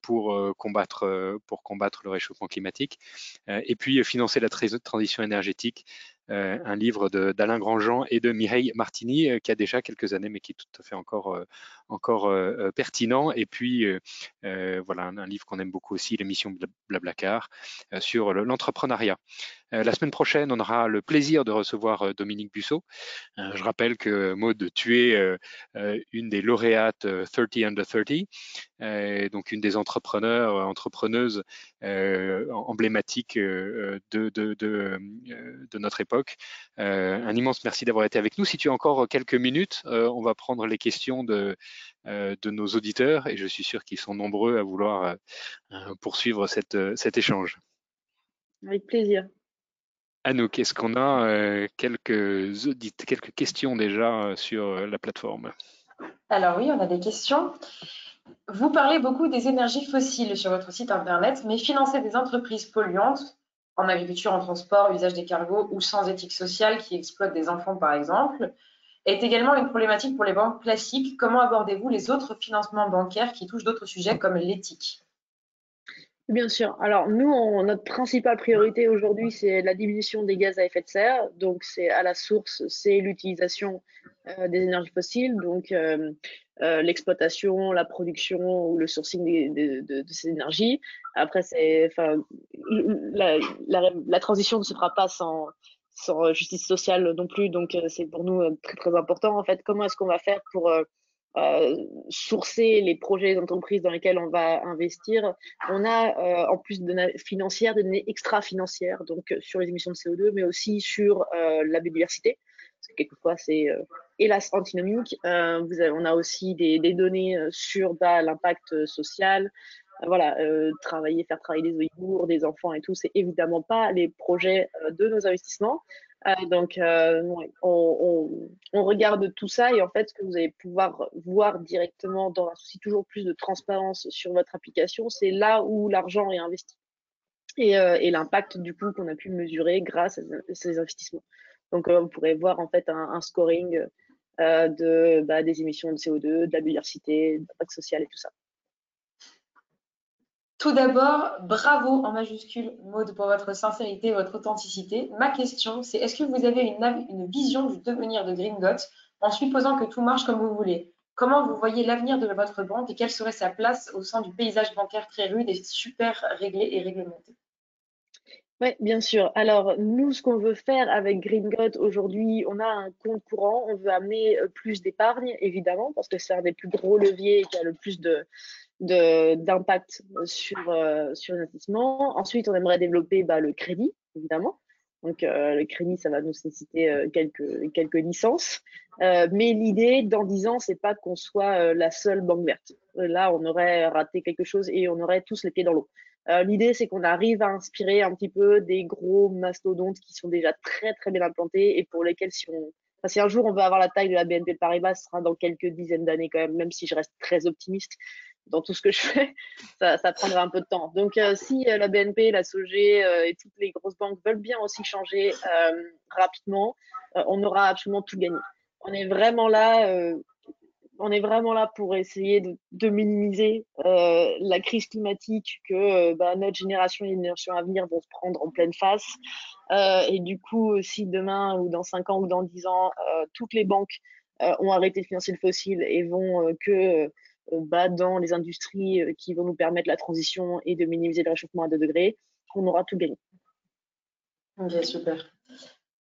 pour combattre, pour combattre le réchauffement climatique. et puis financer la transition énergétique euh, un livre d'Alain Grandjean et de Mireille Martini, euh, qui a déjà quelques années, mais qui est tout à fait encore, euh, encore pertinent. Et puis, voilà, un, livre qu'on aime beaucoup aussi, l'émission Blablacar, sur l'entrepreneuriat. La semaine prochaine, on aura le plaisir de recevoir Dominique Bussot. Je rappelle que Maude, tu es une des lauréates 30 Under 30, donc une des entrepreneurs, entrepreneuses emblématiques de, notre époque euh, un immense merci d'avoir été avec nous. Si tu as encore quelques minutes, euh, on va prendre les questions de, euh, nos auditeurs et je suis sûr qu'ils sont nombreux à vouloir poursuivre cet échange. Avec plaisir. Anouk, est-ce qu'on a quelques, audits, quelques questions déjà sur la plateforme? Alors oui, on a des questions. Vous parlez beaucoup des énergies fossiles sur votre site internet, mais financer des entreprises polluantes en agriculture, en transport, usage des cargos ou sans éthique sociale qui exploitent des enfants par exemple, est également une problématique pour les banques classiques. Comment abordez-vous les autres financements bancaires qui touchent d'autres sujets comme l'éthique? Bien sûr. Alors, nous, notre principale priorité aujourd'hui, c'est la diminution des gaz à effet de serre. Donc, c'est à la source, c'est l'utilisation euh, des énergies fossiles, donc euh, euh, l'exploitation, la production ou le sourcing de, ces énergies. Après, c'est, enfin, la, transition ne se fera pas sans, justice sociale non plus. Donc, c'est pour nous très, très important. En fait, comment est-ce qu'on va faire pour sourcer les projets d'entreprise dans lesquels on va investir. On a, euh, en plus de données financières, des données extra-financières, donc euh, sur les émissions de CO2, mais aussi sur la biodiversité. Parce que quelquefois, c'est hélas antinomique. On a aussi des, données sur bah, l'impact social, voilà, travailler, faire travailler des Ouïghours, des enfants et tout, c'est évidemment pas les projets de nos investissements. Euh, donc, euh, on, regarde tout ça et en fait, ce que vous allez pouvoir voir directement dans un souci toujours plus de transparence sur votre application, c'est là où l'argent est investi et, euh, l'impact du coup qu'on a pu mesurer grâce à ces investissements. Donc, vous pourrez voir en fait un, scoring de, bah, des émissions de CO2, de la biodiversité, de l'impact social et tout ça. Tout d'abord, bravo en majuscule, Maud, pour votre sincérité et votre authenticité. Ma question, c'est est-ce que vous avez une, vision du devenir de Gringot en supposant que tout marche comme vous voulez? Comment vous voyez l'avenir de votre banque et quelle serait sa place au sein du paysage bancaire très rude et super réglé et réglementé? Oui, bien sûr. Alors, nous, ce qu'on veut faire avec Gringot aujourd'hui, on a un compte courant. On veut amener euh, plus d'épargne, évidemment, parce que c'est un des plus gros leviers qui a le plus de, d'impact sur, euh, sur l'investissement. Ensuite, on aimerait développer bah, le crédit, évidemment. Donc, euh, le crédit, ça va nous nécessiter euh, quelques, quelques licences. mais l'idée, dans 10 ans, c'est pas qu'on soit la seule banque verte. Là, on aurait raté quelque chose et on aurait tous les pieds dans l'eau. l'idée, c'est qu'on arrive à inspirer un petit peu des gros mastodontes qui sont déjà très, très bien implantés et pour lesquels, si on, si un jour on veut avoir la taille de la BNP Paribas, ce sera dans quelques dizaines d'années quand même, même si je reste très optimiste dans tout ce que je fais, ça, ça prendra un peu de temps. Donc, euh, si euh, la BNP, la SOG euh, et toutes les grosses banques veulent bien aussi changer rapidement, on aura absolument tout gagné. On est vraiment là, on est vraiment là pour essayer de, minimiser la crise climatique que bah, notre génération et les générations à venir vont se prendre en pleine face. et du coup, si demain ou dans 5 ans ou dans 10 ans, toutes les banques ont arrêté de financer le fossile et vont que on dans les industries euh, qui vont nous permettre la transition et de minimiser le réchauffement à 2 degrés, on aura tout gagné. Ok, super.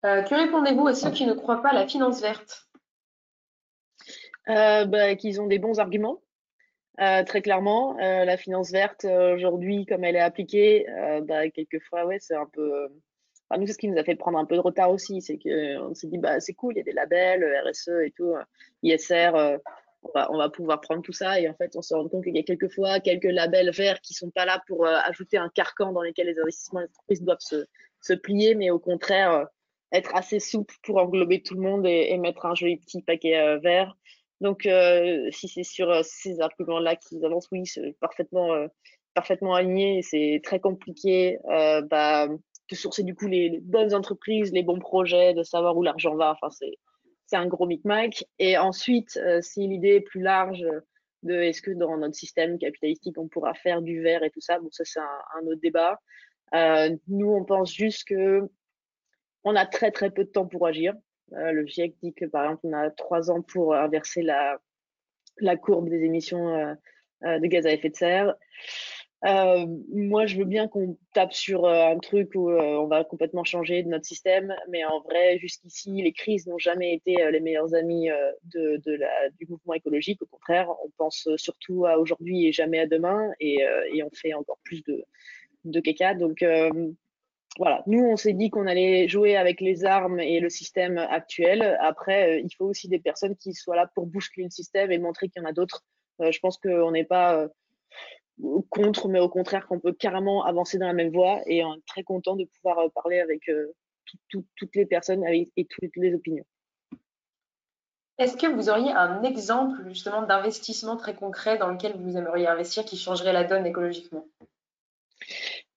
Euh, que répondez-vous à ceux qui ne croient pas à la finance verte? Euh, bah, Qu'ils ont des bons arguments. très clairement, la finance verte aujourd'hui, comme elle est appliquée, bah, quelquefois, ouais, c'est un peu. Enfin, nous, c'est ce qui nous a fait prendre un peu de retard aussi, c'est qu'on s'est dit, bah, c'est cool, il y a des labels, RSE et tout, ISR, on va, pouvoir prendre tout ça et en fait on se rend compte qu'il y a quelquefois quelques labels verts qui sont pas là pour euh, ajouter un carcan dans lequel les investissements des entreprises doivent se, plier, mais au contraire euh, être assez souple pour englober tout le monde et, mettre un joli petit paquet euh, vert. Donc si c'est sur ces arguments-là qu'ils avancent, oui, c'est parfaitement parfaitement aligné. C'est très compliqué bah, de sourcer du coup les, bonnes entreprises, les bons projets, de savoir où l'argent va. Enfin c'est c'est un gros micmac. Et ensuite, euh, si l'idée est plus large de est-ce que dans notre système capitalistique, on pourra faire du vert et tout ça, bon, ça, c'est un, autre débat. Euh, nous, on pense juste que on a très, très peu de temps pour agir. Euh, le GIEC dit que, par exemple, on a trois ans pour inverser la courbe des émissions de gaz à effet de serre. Euh, moi, je veux bien qu'on tape sur euh, un truc où euh, on va complètement changer de notre système, mais en vrai, jusqu'ici, les crises n'ont jamais été les de la, du mouvement écologique. Au contraire, on pense surtout à aujourd'hui et jamais à demain, et, et on fait encore plus de, de caca. Donc, voilà, nous, on s'est dit qu'on allait jouer avec les armes et le système actuel. Après, il faut aussi des personnes qui soient là pour bousculer le système et montrer qu'il y en a d'autres. je pense qu'on n'est pas contre, mais au contraire qu'on peut carrément avancer dans la même voie et on est très content de pouvoir euh, parler avec euh, toutes les personnes et toutes les opinions. Est-ce que vous auriez un exemple justement d'investissement très concret dans lequel vous aimeriez investir qui changerait la donne écologiquement?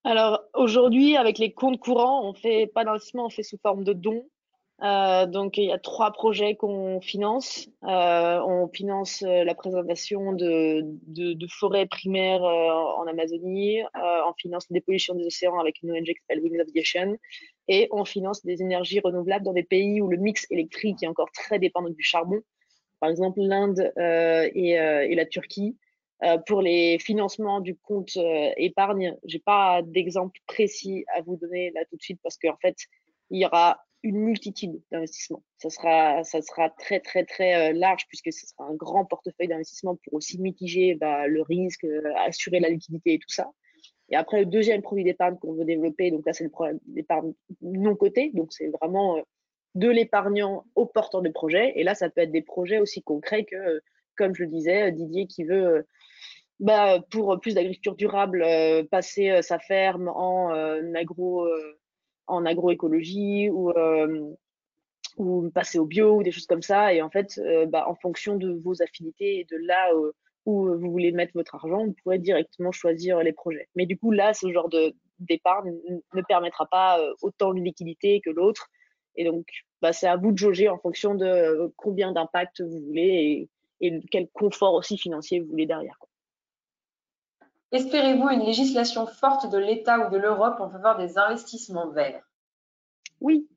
Alors aujourd'hui, avec les comptes courants, on fait pas d'investissement, on fait sous forme de dons. Euh, donc, il y a trois projets qu'on finance. Euh, on finance euh, la préservation de, forêts primaires en Amazonie. on finance la dépollution des océans avec une ONG qui s'appelle Wings of the Ocean. Et on finance des énergies renouvelables dans des pays où le mix électrique est encore très dépendant du charbon. Par exemple, l'Inde et, la Turquie. pour les financements du compte épargne, j'ai pas d'exemple précis à vous donner là tout de suite parce qu'en fait, il y aura une multitude d'investissements. Ça sera, ça sera très, très, très euh, large puisque ce sera un grand portefeuille d'investissement pour aussi mitiger bah, le risque, euh, assurer la liquidité et tout ça. Et après, le deuxième produit d'épargne qu'on veut développer, donc là, c'est le problème d'épargne non coté. Donc, c'est vraiment euh, de l'épargnant au porteur de projet. Et là, ça peut être des projets aussi concrets que, comme je le disais, Didier qui veut, bah, pour plus d'agriculture durable, passer sa ferme en agro en agroécologie ou, euh, ou passer au bio ou des choses comme ça. Et en fait, euh, bah, en fonction de vos affinités et de là euh, où vous voulez mettre votre argent, vous pourrez directement choisir les projets. Mais du coup, là, ce genre d'épargne ne permettra pas autant de liquidité que l'autre. Et donc, bah, c'est à vous de jauger en fonction de combien d'impact vous voulez et, et, quel confort aussi financier vous voulez derrière. Espérez-vous une législation forte de l'État ou de l'Europe en faveur des investissements verts? Oui.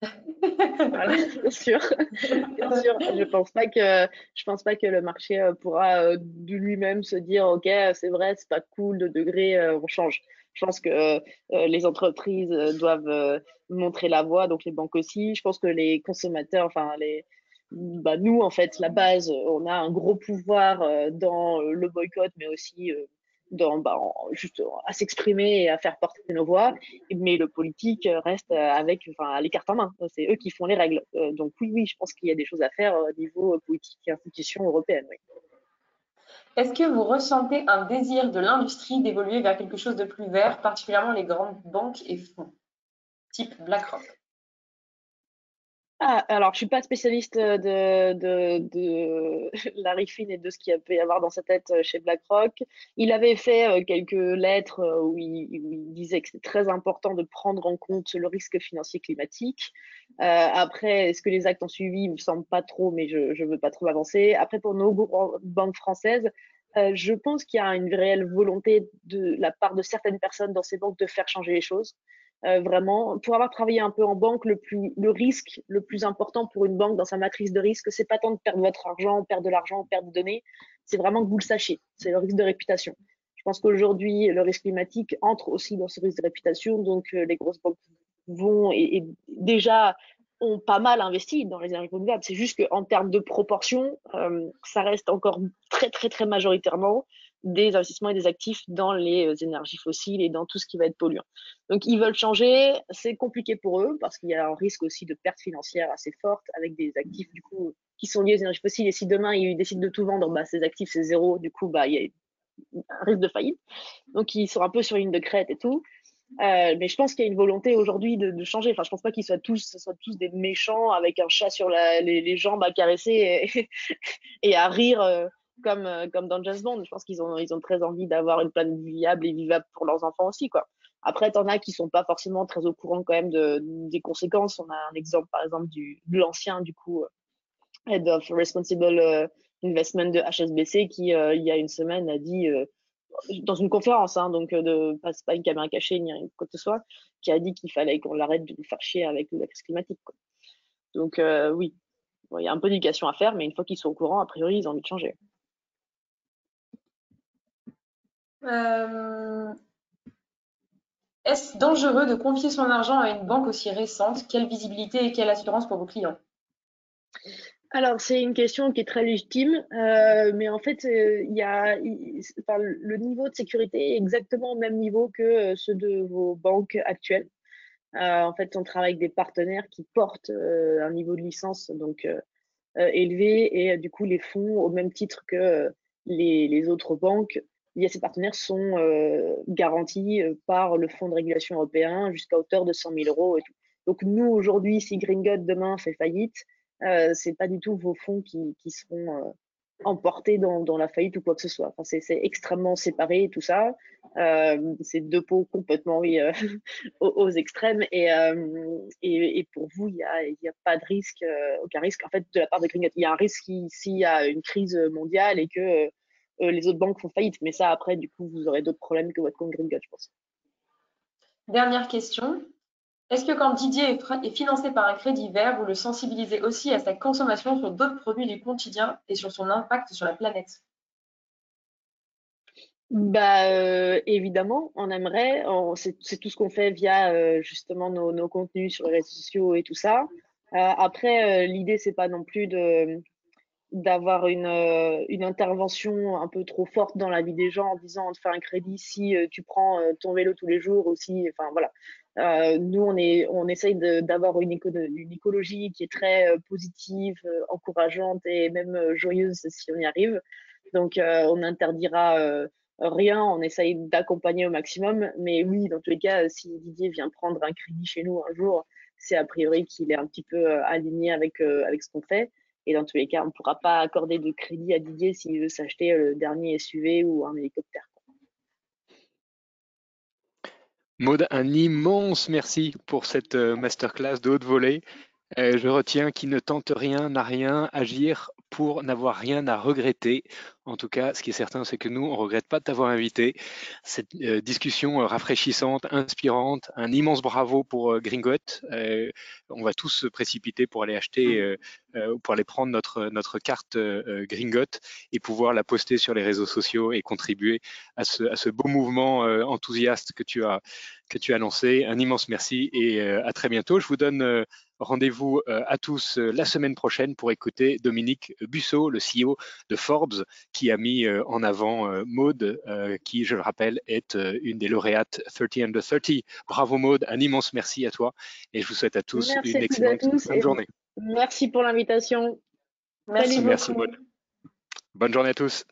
bien sûr, Je pense pas que je pense pas que le marché euh, pourra euh, de lui-même se dire ok c'est vrai c'est pas cool de degré euh, on change. Je pense que les entreprises doivent montrer la voie donc les banques aussi. Je pense que les consommateurs enfin les bah, nous en fait la base on a un gros pouvoir dans le boycott mais aussi bah, juste à s'exprimer et à faire porter nos voix, mais le politique reste avec enfin, les cartes en main. C'est eux qui font les règles. Euh, donc oui, oui, je pense qu'il y a des choses à faire au niveau politique et institution européenne. Est-ce que vous ressentez un désir de l'industrie d'évoluer vers quelque chose de plus vert, particulièrement les grandes banques et fonds, type BlackRock? Ah, alors, je suis pas spécialiste de, de, de Larry Finn et de ce qu'il peut y avoir dans sa tête euh, chez BlackRock. Il avait fait euh, quelques lettres euh, où il, disait que c'est très important de prendre en compte le risque financier climatique. après, est-ce que les actes ont suivi? Il me semble pas trop, mais je ne veux pas trop avancer. Après, pour nos banques françaises, je pense qu'il y a une réelle volonté de la part de certaines personnes dans ces banques de faire changer les choses. Euh, vraiment, pour avoir travaillé un peu en banque, le, plus, le risque le plus important pour une banque dans sa matrice de risque, c'est pas tant de perdre votre argent, perdre de l'argent, perdre des données, c'est vraiment que vous le sachiez. C'est le risque de réputation. Je pense qu'aujourd'hui, le risque climatique entre aussi dans ce risque de réputation. Donc, euh, les grosses banques vont et, déjà ont pas mal investi dans les énergies renouvelables. C'est juste qu'en termes de proportion, euh, ça reste encore très, très, très majoritairement des investissements et des actifs dans les euh, énergies fossiles et dans tout ce qui va être polluant. Donc ils veulent changer, c'est compliqué pour eux parce qu'il y a un risque aussi de perte financière assez forte avec des actifs du coup qui sont liés aux énergies fossiles et si demain ils décident de tout vendre, bah ces actifs c'est zéro, du coup bah il y a un risque de faillite. Donc ils sont un peu sur une de crête et tout. Euh, mais je pense qu'il y a une volonté aujourd'hui de, changer. Enfin, je pense pas qu'ils soient tous, soient tous des méchants avec un chat sur la, les, jambes à caresser et, et à rire euh, comme, euh, comme dans James Bond. Je pense qu'ils ont, ils ont très envie d'avoir une planète viable et vivable pour leurs enfants aussi, quoi. Après, t'en as qui sont pas forcément très au courant quand même de, des conséquences. On a un exemple, par exemple, du, de l'ancien, du coup, euh, Head of Responsible euh, Investment de HSBC, qui, il y a une semaine, a dit, dans une conférence, hein, donc de, pas, pas une caméra cachée ni quoi que ce soit, qui a dit qu'il fallait qu'on arrête de nous faire chier avec la crise climatique. Donc oui, il y a un peu d'éducation à faire, mais une fois qu'ils sont au courant, a priori, ils ont envie de changer. Euh, est-ce dangereux de confier son argent à une banque aussi récente? Quelle visibilité et quelle assurance pour vos clients? Alors, c'est une question qui est très légitime, euh, mais en fait, euh, y a, le niveau de sécurité est exactement au même niveau que ceux de vos banques actuelles. en fait, on travaille avec des partenaires qui portent un niveau de licence donc élevé et du coup, les fonds, au même titre que les autres banques, ces partenaires sont euh, garantis euh, par le Fonds de régulation européen jusqu'à hauteur de 100 000 euros. Et tout. Donc nous, aujourd'hui, si Gringot demain fait faillite, euh, c'est pas du tout vos fonds qui, qui seront euh, emportés dans, dans, la faillite ou quoi que ce soit. Enfin, c'est extrêmement séparé tout ça. c'est deux pots complètement oui, aux, extrêmes. Et, et, et, pour vous, il n'y a, a, pas de risque, aucun risque en fait de la part de Green Il y a un risque s'il y a une crise mondiale et que les autres banques font faillite. Mais ça, après, du coup, vous aurez d'autres problèmes que votre compte Green je pense. Dernière question. Est-ce que quand Didier est, financé par un crédit vert, vous le sensibilisez aussi à sa consommation sur d'autres produits du quotidien et sur son impact sur la planète? Bah euh, évidemment, on aimerait. C'est tout ce qu'on fait via euh, justement nos, contenus sur les réseaux sociaux et tout ça. Euh, après, l'idée c'est pas non plus de d'avoir une, une intervention un peu trop forte dans la vie des gens en disant on te fait un crédit si tu prends ton vélo tous les jours aussi. Enfin voilà. Euh, nous, on, est, on essaye d'avoir une, une, écologie qui est très euh, positive, euh, encourageante et même joyeuse si on y arrive. Donc, on n'interdira rien, on essaye d'accompagner au maximum. Mais oui, dans tous les cas, si Didier vient prendre un crédit chez nous un jour, c'est a priori qu'il est un petit peu aligné avec, avec ce qu'on fait. Et dans tous les cas, on ne pourra pas accorder de crédit à Didier s'il veut s'acheter le dernier SUV ou un hélicoptère. Maud, un immense merci pour cette euh, masterclass de haute volée. Euh, je retiens qui ne tente rien n'a rien, agir pour n'avoir rien à regretter. En tout cas, ce qui est certain, c'est que nous, on ne regrette pas de t'avoir invité. Cette euh, discussion rafraîchissante, inspirante, un immense bravo pour Gringot. on va tous se précipiter pour aller acheter, pour aller prendre notre, notre carte Gringot et pouvoir la poster sur les réseaux sociaux et contribuer à ce, à ce beau mouvement enthousiaste que tu as, que tu as lancé. Un immense merci et à très bientôt. Je vous donne Rendez-vous euh, à tous euh, la semaine prochaine pour écouter Dominique Busseau, le CEO de Forbes, qui a mis euh, en avant Maude, qui, je le rappelle, est une des lauréates 30 under 30. Bravo Maude, un immense merci à toi et je vous souhaite à tous une excellente journée. Merci pour l'invitation. Merci, merci Maude. Bonne journée à tous.